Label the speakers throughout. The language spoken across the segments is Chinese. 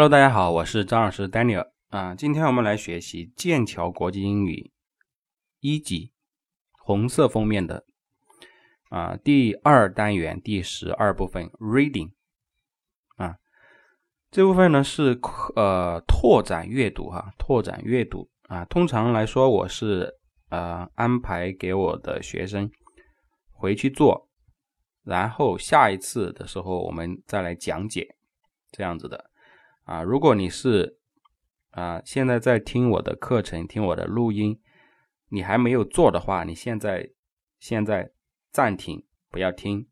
Speaker 1: Hello，大家好，我是张老师 Daniel 啊。今天我们来学习剑桥国际英语一级红色封面的啊第二单元第十二部分 Reading 啊。这部分呢是呃拓展阅读哈，拓展阅读啊。通常来说，我是呃安排给我的学生回去做，然后下一次的时候我们再来讲解这样子的。啊，如果你是啊，现在在听我的课程，听我的录音，你还没有做的话，你现在现在暂停，不要听，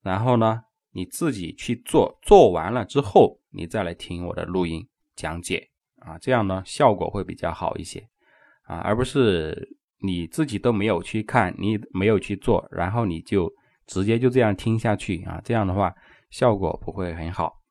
Speaker 1: 然后呢，你自己去做，做完了之后，你再来听我的录音讲解。啊，这样呢，效果会比较好一些。啊，而不是你自己都没有去看，你没有去做，然后你就直接就这样听下去。啊，这样的话效果不会很好。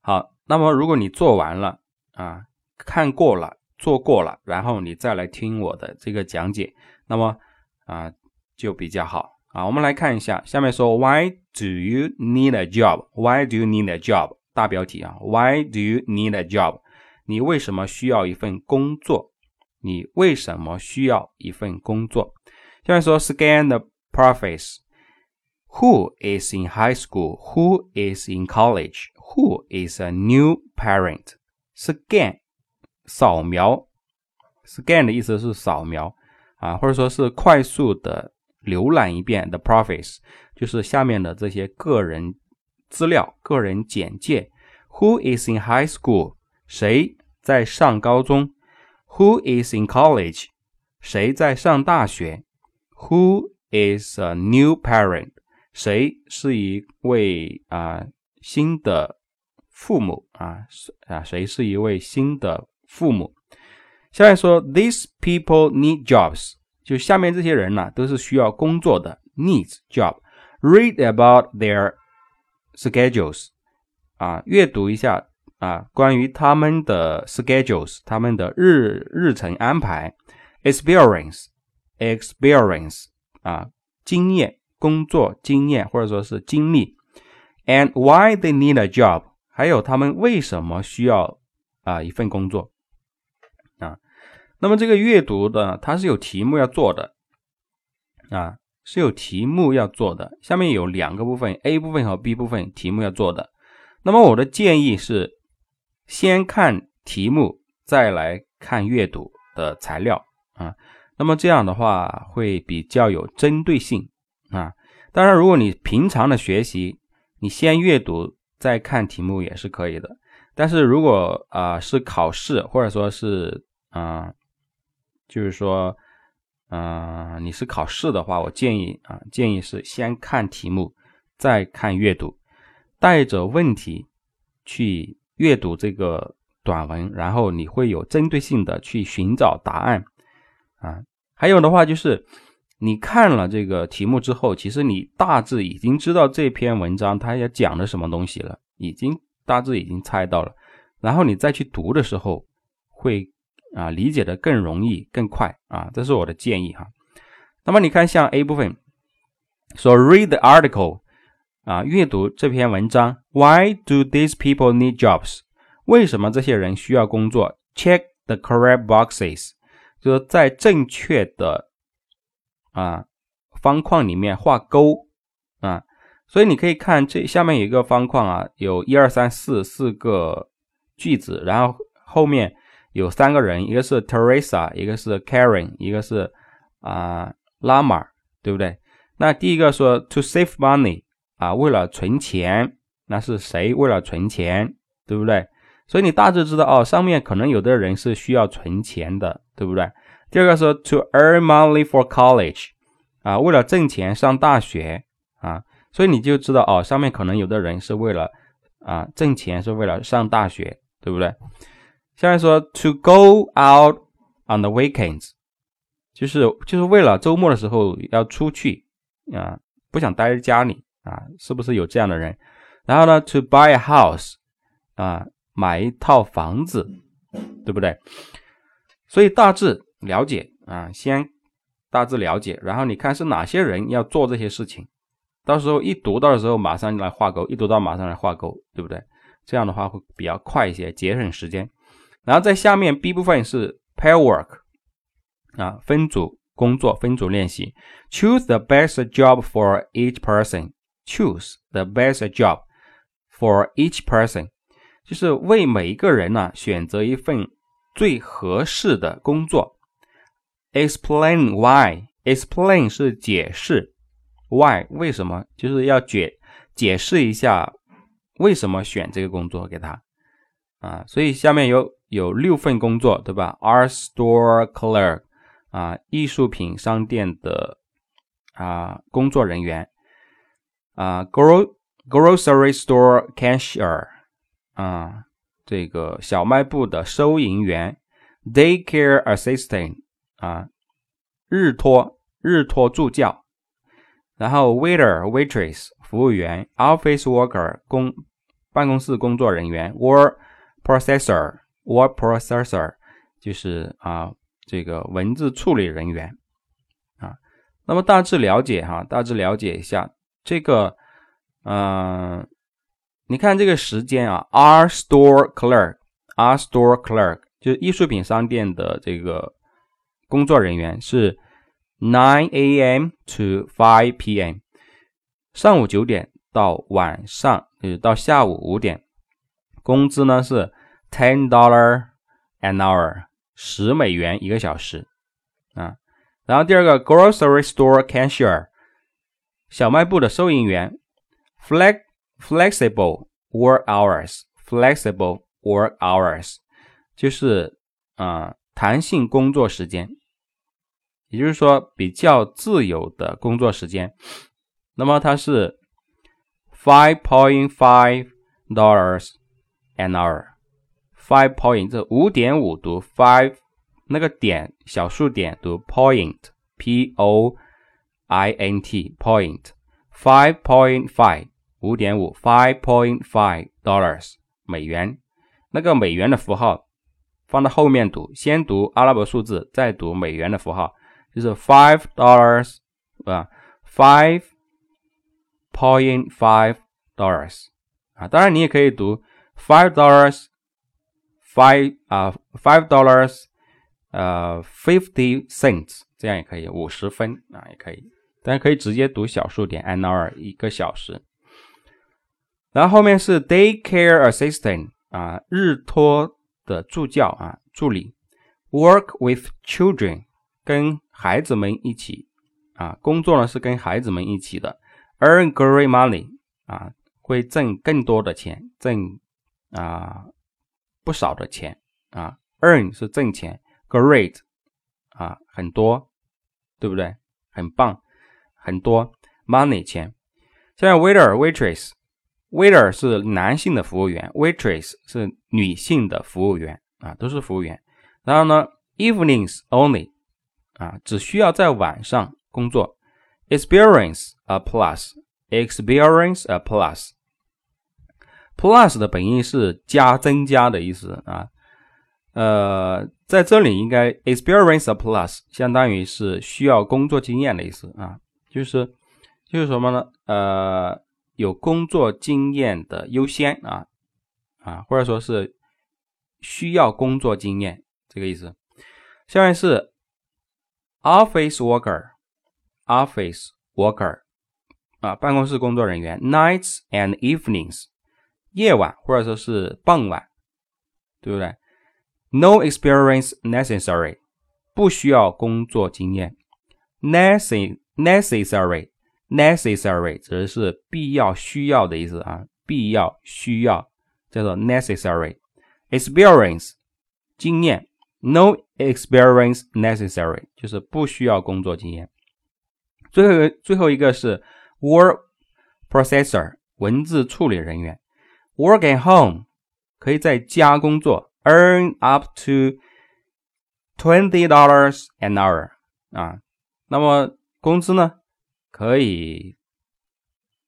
Speaker 1: 好，那么如果你做完了啊，看过了，做过了，然后你再来听我的这个讲解，那么啊就比较好啊。我们来看一下，下面说 Why do you need a job? Why do you need a job? 大标题啊，Why do you need a job? 你为什么需要一份工作？你为什么需要一份工作？下面说 Scan the preface. Who is in high school? Who is in college? Who is a new parent? Scan 扫描，scan 的意思是扫描啊，或者说是快速的浏览一遍 the preface，就是下面的这些个人资料、个人简介。Who is in high school？谁在上高中？Who is in college？谁在上大学？Who is a new parent？ 谁是一位啊新的父母啊是啊？谁是一位新的父母？下面说，these people need jobs，就下面这些人呢，都是需要工作的，needs job。Read about their schedules，啊，阅读一下啊，关于他们的 schedules，他们的日日程安排，experience，experience，啊，经验。工作经验或者说是经历，and why they need a job，还有他们为什么需要啊一份工作啊？那么这个阅读的它是有题目要做的啊，是有题目要做的。下面有两个部分，A 部分和 B 部分题目要做的。那么我的建议是，先看题目，再来看阅读的材料啊。那么这样的话会比较有针对性。啊，当然，如果你平常的学习，你先阅读再看题目也是可以的。但是如果啊是考试，或者说是啊，就是说，嗯，你是考试的话，我建议啊，建议是先看题目，再看阅读，带着问题去阅读这个短文，然后你会有针对性的去寻找答案啊。还有的话就是。你看了这个题目之后，其实你大致已经知道这篇文章它要讲的什么东西了，已经大致已经猜到了。然后你再去读的时候，会啊理解的更容易、更快啊，这是我的建议哈。那么你看，像 A 部分说 read the article 啊，阅读这篇文章。Why do these people need jobs？为什么这些人需要工作？Check the correct boxes，就是在正确的。啊，方框里面画勾啊，所以你可以看这下面有一个方框啊，有一二三四四个句子，然后后面有三个人，一个是 Teresa，一个是 Karen，一个是啊 Lama，对不对？那第一个说 to save money 啊，为了存钱，那是谁为了存钱，对不对？所以你大致知道哦，上面可能有的人是需要存钱的，对不对？第二个说 to earn money for college，啊，为了挣钱上大学啊，所以你就知道哦，上面可能有的人是为了啊挣钱，是为了上大学，对不对？下面说 to go out on the weekends，就是就是为了周末的时候要出去啊，不想待在家里啊，是不是有这样的人？然后呢，to buy a house，啊，买一套房子，对不对？所以大致。了解啊，先大致了解，然后你看是哪些人要做这些事情，到时候一读到的时候马上来画勾，一读到马上来画勾，对不对？这样的话会比较快一些，节省时间。然后在下面 B 部分是 pair work 啊，分组工作，分组练习。Choose the best job for each person. Choose the best job for each person，就是为每一个人呢选择一份最合适的工作。Explain why. Explain 是解释，why 为什么，就是要解解释一下为什么选这个工作给他啊。所以下面有有六份工作，对吧？Art store clerk 啊，艺术品商店的啊工作人员啊，gro grocery store cashier 啊，这个小卖部的收银员，daycare assistant 啊，日托。日托助教，然后 waiter waitress 服务员，office worker 工办公室工作人员，word processor word processor 就是啊这个文字处理人员啊。那么大致了解哈，大致了解一下这个，嗯，你看这个时间啊，art store clerk，art store clerk 就是艺术品商店的这个工作人员是。Nine a.m. to five p.m. 上午九点到晚上，就是到下午五点。工资呢是 ten dollar an hour，十美元一个小时啊。然后第二个 grocery store cashier，小卖部的收银员。flex flexible work hours，flexible work hours 就是啊弹性工作时间。也就是说，比较自由的工作时间，那么它是 five point five dollars an hour。five point 这五点五读 five，那个点小数点读 point，p o i n t point five point five 五点五 five point five dollars 美元，那个美元的符号放到后面读，先读阿拉伯数字，再读美元的符号。就是 five dollars 啊，five point five dollars 啊，当然你也可以读 five dollars five 啊，five dollars 呃 fifty cents 这样也可以，五十分啊也可以，当然可以直接读小数点 an hour 一个小时。然后后面是 daycare assistant 啊，日托的助教啊，助理，work with children 跟孩子们一起啊，工作呢是跟孩子们一起的，earn great money 啊，会挣更多的钱，挣啊不少的钱啊，earn 是挣钱，great 啊很多，对不对？很棒，很多 money 钱。现在 waiter waitress Waiter 是男性的服务员，waitress 是女性的服务员啊，都是服务员。然后呢，evenings only。啊，只需要在晚上工作。Experience a plus, experience a plus. Plus 的本意是加、增加的意思啊。呃，在这里应该 experience a plus 相当于是需要工作经验的意思啊，就是就是什么呢？呃，有工作经验的优先啊啊，或者说是需要工作经验这个意思。下面是。Office worker, office worker，啊，办公室工作人员。Nights and evenings，夜晚或者说是傍晚，对不对？No experience necessary，不需要工作经验。Necessary, necessary 指的是必要、需要的意思啊，必要、需要叫做 necessary。Experience，经验。No experience necessary，就是不需要工作经验。最后一个最后一个是 word processor，文字处理人员。Work at home，可以在家工作，earn up to twenty dollars an hour 啊。那么工资呢，可以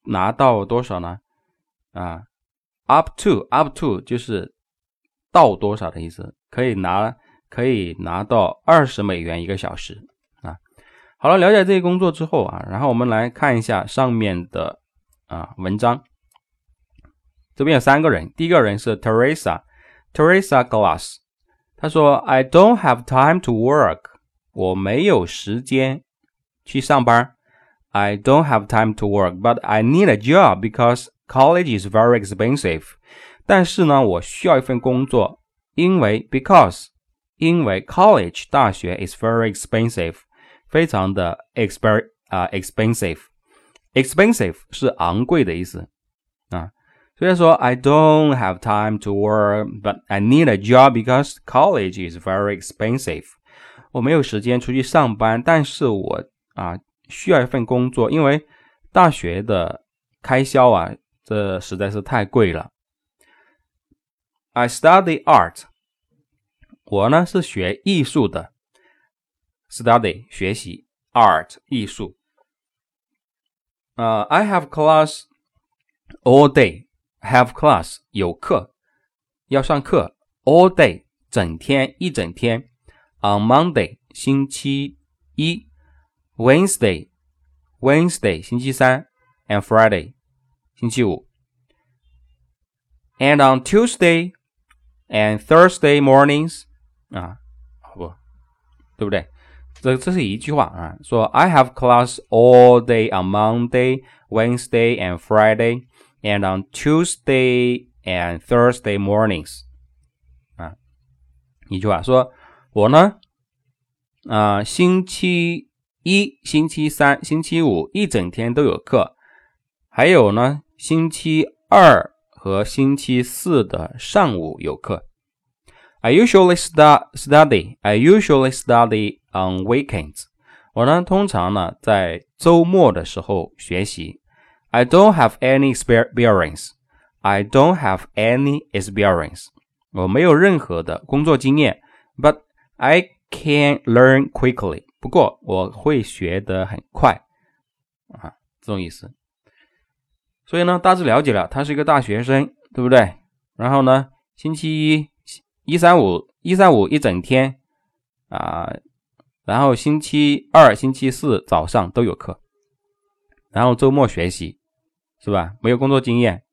Speaker 1: 拿到多少呢？啊，up to up to 就是到多少的意思，可以拿。可以拿到二十美元一个小时啊！好了，了解这些工作之后啊，然后我们来看一下上面的啊文章。这边有三个人，第一个人是 Teresa，Teresa Glass，他说 I don't have time to work，我没有时间去上班。I don't have time to work, but I need a job because college is very expensive. 但是呢，我需要一份工作，因为 because 因为 college 大学 is very expensive，非常的 exper 啊 expensive。expensive 是昂贵的意思啊。所以说，I don't have time to work, but I need a job because college is very expensive。我没有时间出去上班，但是我啊 需要一份工作，因为大学的开销啊，这实在是太贵了。I study art，我呢是学艺术的。Study 学习，art 艺术。呃，I have class all day。Have class 有课，要上课。All day 整天一整天。On Monday 星期一。Wednesday Wednesday 星期三。And Friday 星期五。And on Tuesday and Thursday mornings 啊，不，对不对？这这是一句话啊，说 I have class all day on Monday, Wednesday and Friday and on Tuesday and Thursday mornings，啊，一句话说，我呢，啊，星期 一、星期三、星期五一整天都有课，还有呢，星期二和星期四的上午有课。I usually start study. I usually study on weekends. 我呢，通常呢，在周末的时候学习。I don't have any experience. I don't have any experience. 我没有任何的工作经验，but I can learn quickly. 不过我会学得很快啊，这种意思。所以呢，大致了解了，他是一个大学生，对不对？然后呢，星期一、一三五、一三五一整天啊，然后星期二、星期四早上都有课，然后周末学习。是吧？没有工作经验，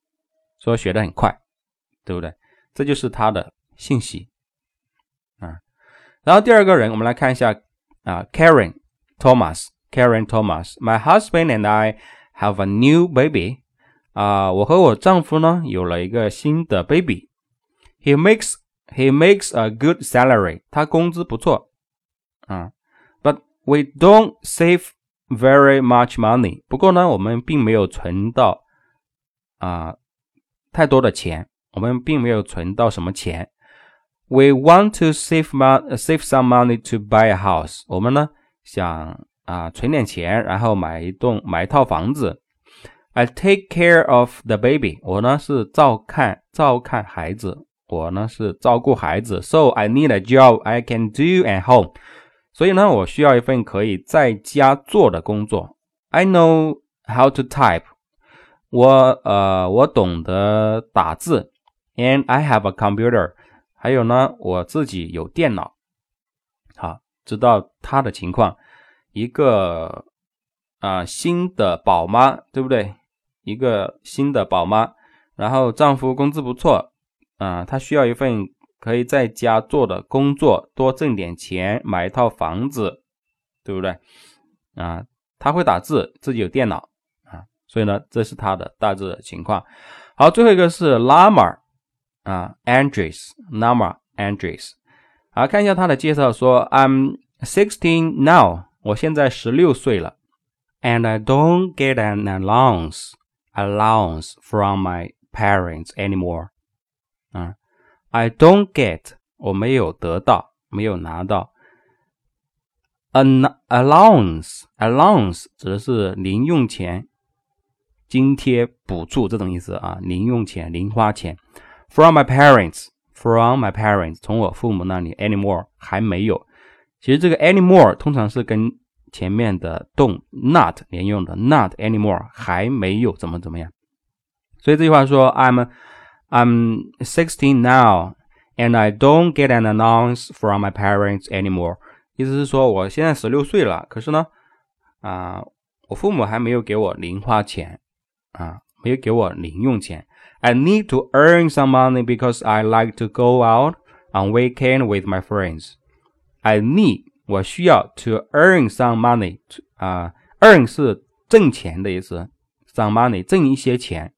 Speaker 1: 说学的很快，对不对？这就是他的信息啊。然后第二个人，我们来看一下 啊，Karen Thomas。Karen Thomas，My husband and I have a new baby。啊，我和我丈夫呢有了一个新的 baby。He makes he makes a good salary。他工资不错啊，But we don't save very much money。不过呢，我们并没有存到啊太多的钱，我们并没有存到什么钱。 We want to save mon save some money to buy a house。我们呢想啊存点钱，然后买一栋买一套房子。I take care of the baby。我呢是照看照看孩子，我呢是照顾孩子。So I need a job I can do at home。所以呢，我需要一份可以在家做的工作。I know how to type，我呃，我懂得打字。And I have a computer， 还有呢，我自己有电脑。好，知道他的情况，一个啊新的宝妈，对不对？一个新的宝妈，然后丈夫工资不错啊，她需要一份。可以在家做的工作，多挣点钱，买一套房子，对不对？啊，她会打字，自己有电脑啊，所以呢，这是他的大致的情况。好，最后一个是 Lama 啊，Andres，Lama Andres，好，看一下他的介绍，说 I'm sixteen now，我现在十六岁了，and I don't get an allowance allowance from my parents anymore，啊。I don't get，我没有得到，没有拿到。An allowance，allowance 指的是零用钱、津贴、补助这种意思啊，零用钱、零花钱。 From my parents，from my parents，从我父母那里。Anymore 还没有。其实这个 anymore 通常是跟前面的动 not 连用的，not anymore 还没有怎么怎么样。所以这句话说 I'm。I'm sixteen now and I don't get an allowance from my parents anymore. 意思是说，我现在十六岁了，可是呢，啊，我父母还没有给我零花钱，啊，没有给我零用钱。I need to earn some money because I like to go out on weekend with my friends. I need 我需要 to earn some money 啊、uh,，earn 是挣钱的意思，some money 挣一些钱。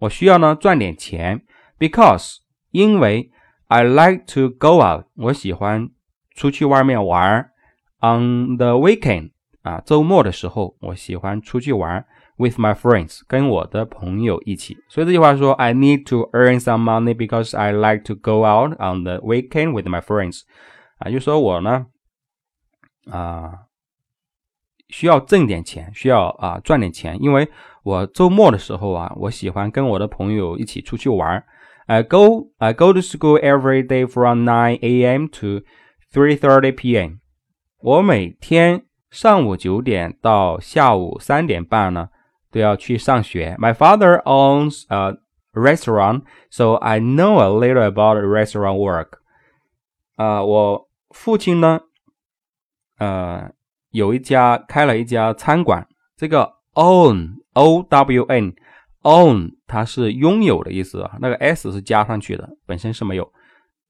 Speaker 1: 我需要呢赚点钱，because 因为 I like to go out 我喜欢出去外面玩。On the weekend 啊，周末的时候，我喜欢出去玩。 With my friends，跟我的朋友一起。所以这句话说，I need to earn some money because I like to go out on the weekend with my friends。啊，就说我呢，啊，需要挣点钱，需要啊赚点钱，因为我周末的时候啊，我喜欢跟我的朋友一起出去玩。I go I go to school every day from 9 a.m. to 3:30 p.m. 我每天上午九点到下午三点半呢。都要去上学。My father owns a restaurant, so I know a little about restaurant work. 啊，我父亲呢，呃，有一家开了一家餐馆。这个 own o w n own 它是拥有的意思啊，那个 s 是加上去的，本身是没有。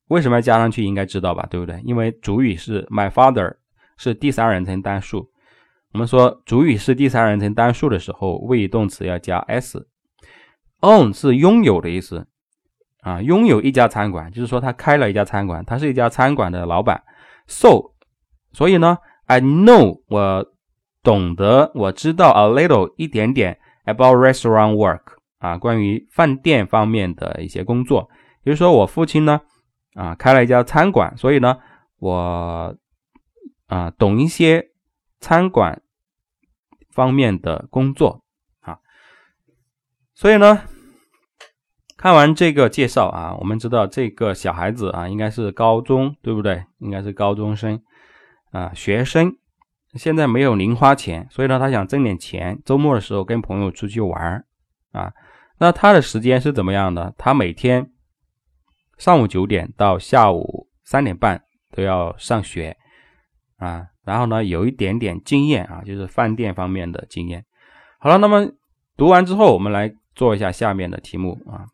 Speaker 1: 为什么要加上去？应该知道吧，对不对？因为主语是 my father 是第三人称单数。我们说主语是第三人称单数的时候，谓语动词要加 s。own 是拥有的意思啊，拥有一家餐馆，就是说他开了一家餐馆，他是一家餐馆的老板。So，所以呢，I know 我懂得，我知道 a little 一点点 about restaurant work 啊，关于饭店方面的一些工作。比如说我父亲呢啊开了一家餐馆，所以呢我啊懂一些餐馆。方面的工作啊，所以呢，看完这个介绍啊，我们知道这个小孩子啊，应该是高中，对不对？应该是高中生啊，学生，现在没有零花钱，所以呢，他想挣点钱，周末的时候跟朋友出去玩啊。那他的时间是怎么样的？他每天上午九点到下午三点半都要上学啊。然后呢，有一点点经验啊，就是饭店方面的经验。好了，那么读完之后，我们来做一下下面的题目啊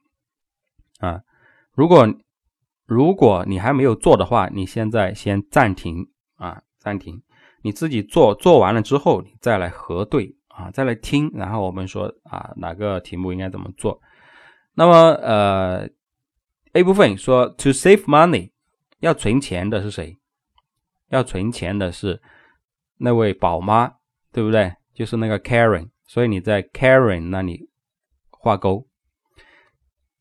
Speaker 1: 啊。如果如果你还没有做的话，你现在先暂停啊，暂停，你自己做做完了之后，你再来核对啊，再来听，然后我们说啊，哪个题目应该怎么做。那么呃，A 部分说 to save money，要存钱的是谁？要存钱的是那位宝妈，对不对？就是那个 Karen，所以你在 Karen 那里画勾。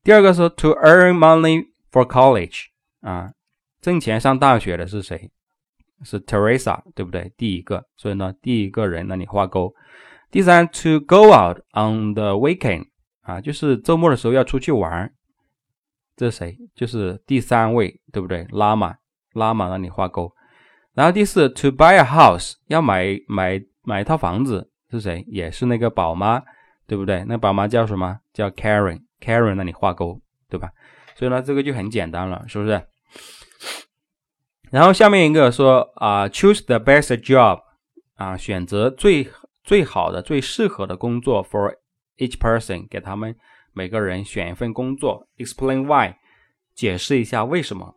Speaker 1: 第二个是 to earn money for college，啊，挣钱上大学的是谁？是 Teresa，对不对？第一个，所以呢，第一个人那里画勾。第三，to go out on the weekend，啊，就是周末的时候要出去玩。这是谁？就是第三位，对不对？拉玛，拉玛那里画勾。然后第四，to buy a house 要买买买一套房子是谁？也是那个宝妈，对不对？那宝妈叫什么？叫 Karen，Karen 那里画勾，对吧？所以呢，这个就很简单了，是不是？然后下面一个说啊，choose the best job 啊，选择最最好的、最适合的工作 for each person，给他们每个人选一份工作，explain why，解释一下为什么。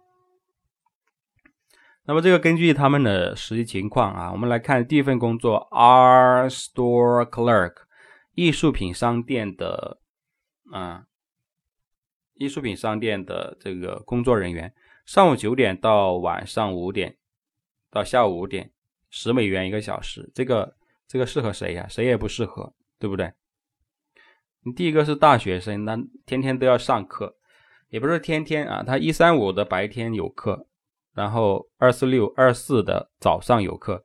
Speaker 1: 那么这个根据他们的实际情况啊，我们来看第一份工作，art store clerk，艺术品商店的啊，艺术品商店的这个工作人员，上午九点到晚上五点，到下午五点，十美元一个小时，这个这个适合谁呀？谁也不适合，对不对？你第一个是大学生，那天天都要上课，也不是天天啊，他一三五的白天有课。然后二四六二四的早上有课，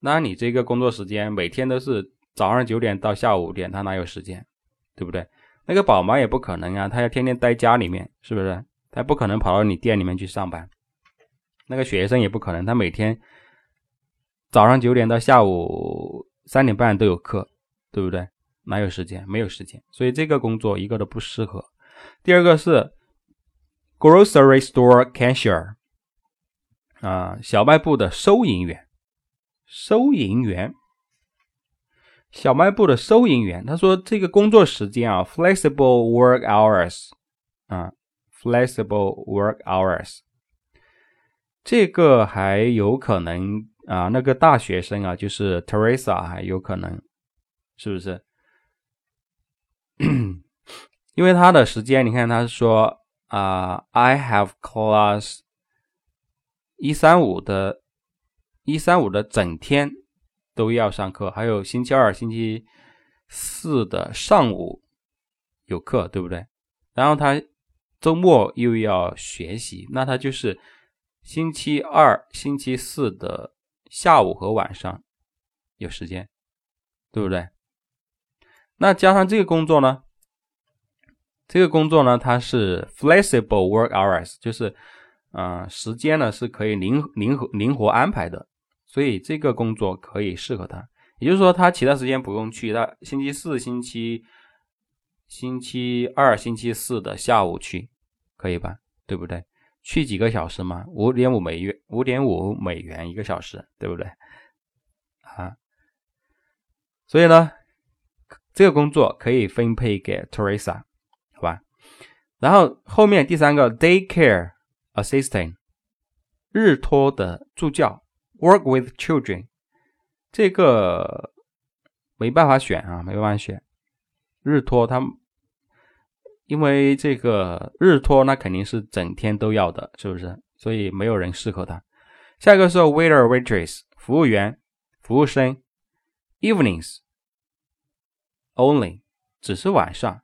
Speaker 1: 那你这个工作时间每天都是早上九点到下午五点，他哪有时间，对不对？那个宝妈也不可能啊，他要天天待家里面，是不是？他不可能跑到你店里面去上班。那个学生也不可能，他每天早上九点到下午三点半都有课，对不对？哪有时间？没有时间，所以这个工作一个都不适合。第二个是 grocery store cashier。啊，小卖部的收银员，收银员，小卖部的收银员，他说这个工作时间啊，flexible work hours 啊，flexible work hours，这个还有可能啊，那个大学生啊，就是 Teresa 还有可能，是不是？因为他的时间，你看他说啊，I have class 一三五的，一三五的整天。都要上课，还有星期二、星期四的上午有课，对不对？然后他周末又要学习，那他就是星期二、星期四的下午和晚上有时间，对不对？那加上这个工作呢？这个工作呢，它是 flexible work hours，就是嗯，时间呢是可以灵灵活灵活安排的。所以这个工作可以适合他，也就是说他其他时间不用去，他星期四、星期星期二、星期四的下午去，可以吧？对不对？去几个小时嘛？五点五美元，五点五美元一个小时，对不对？啊，所以呢，这个工作可以分配给 Teresa，好吧？然后后面第三个 daycare assistant，日托的助教。Work with children，这个没办法选啊，没办法选。日托他，因为这个日托那肯定是整天都要的，是不是？所以没有人适合他。下一个是 waiter waitress，服务员、服务生。Evenings only，只是晚上。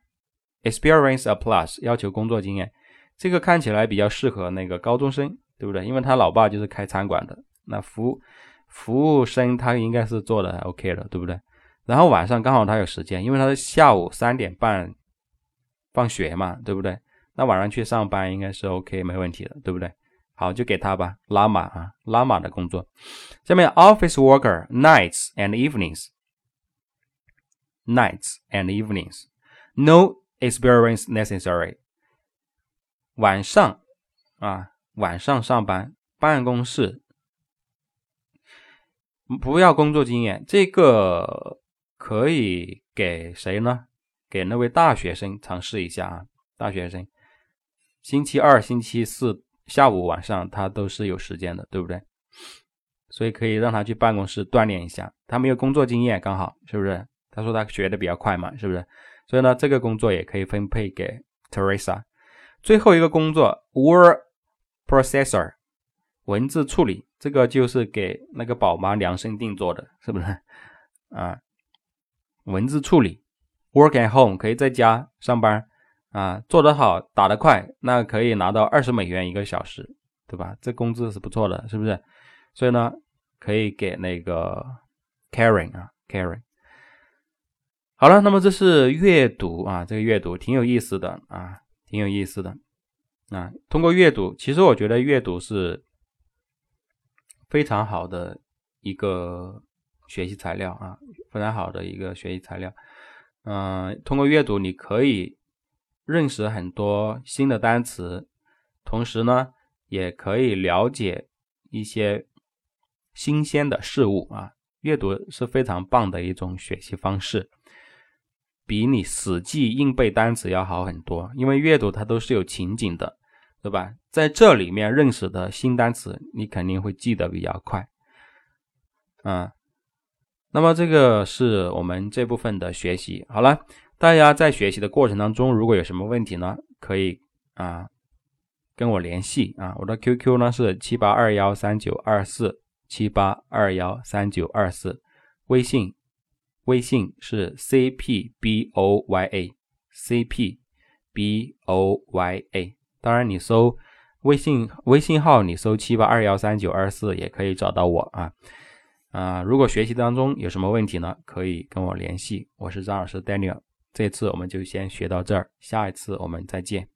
Speaker 1: Experience a plus，要求工作经验。这个看起来比较适合那个高中生，对不对？因为他老爸就是开餐馆的。那服服务生他应该是做的 OK 的，对不对？然后晚上刚好他有时间，因为他是下午三点半放学嘛，对不对？那晚上去上班应该是 OK 没问题的，对不对？好，就给他吧，拉马啊，拉马的工作。下面 office worker nights and evenings，nights and evenings，no experience necessary。晚上啊，晚上上班，办公室。不要工作经验，这个可以给谁呢？给那位大学生尝试一下啊！大学生，星期二、星期四下午、晚上他都是有时间的，对不对？所以可以让他去办公室锻炼一下。他没有工作经验，刚好是不是？他说他学的比较快嘛，是不是？所以呢，这个工作也可以分配给 Teresa。最后一个工作，word processor，文字处理。这个就是给那个宝妈量身定做的，是不是？啊，文字处理，work at home 可以在家上班啊，做得好，打得快，那可以拿到二十美元一个小时，对吧？这工资是不错的，是不是？所以呢，可以给那个 Karen 啊，Karen。好了，那么这是阅读啊，这个阅读挺有意思的啊，挺有意思的啊。通过阅读，其实我觉得阅读是。非常好的一个学习材料啊，非常好的一个学习材料。嗯，通过阅读你可以认识很多新的单词，同时呢，也可以了解一些新鲜的事物啊。阅读是非常棒的一种学习方式，比你死记硬背单词要好很多。因为阅读它都是有情景的。对吧？在这里面认识的新单词，你肯定会记得比较快。嗯，那么这个是我们这部分的学习。好了，大家在学习的过程当中，如果有什么问题呢，可以啊跟我联系啊。我的 QQ 呢是七八二幺三九二四七八二幺三九二四，微信微信是 CPBOYA，CPBOYA。当然，你搜微信微信号，你搜七八二幺三九二四也可以找到我啊啊！如果学习当中有什么问题呢，可以跟我联系。我是张老师 Daniel，这次我们就先学到这儿，下一次我们再见。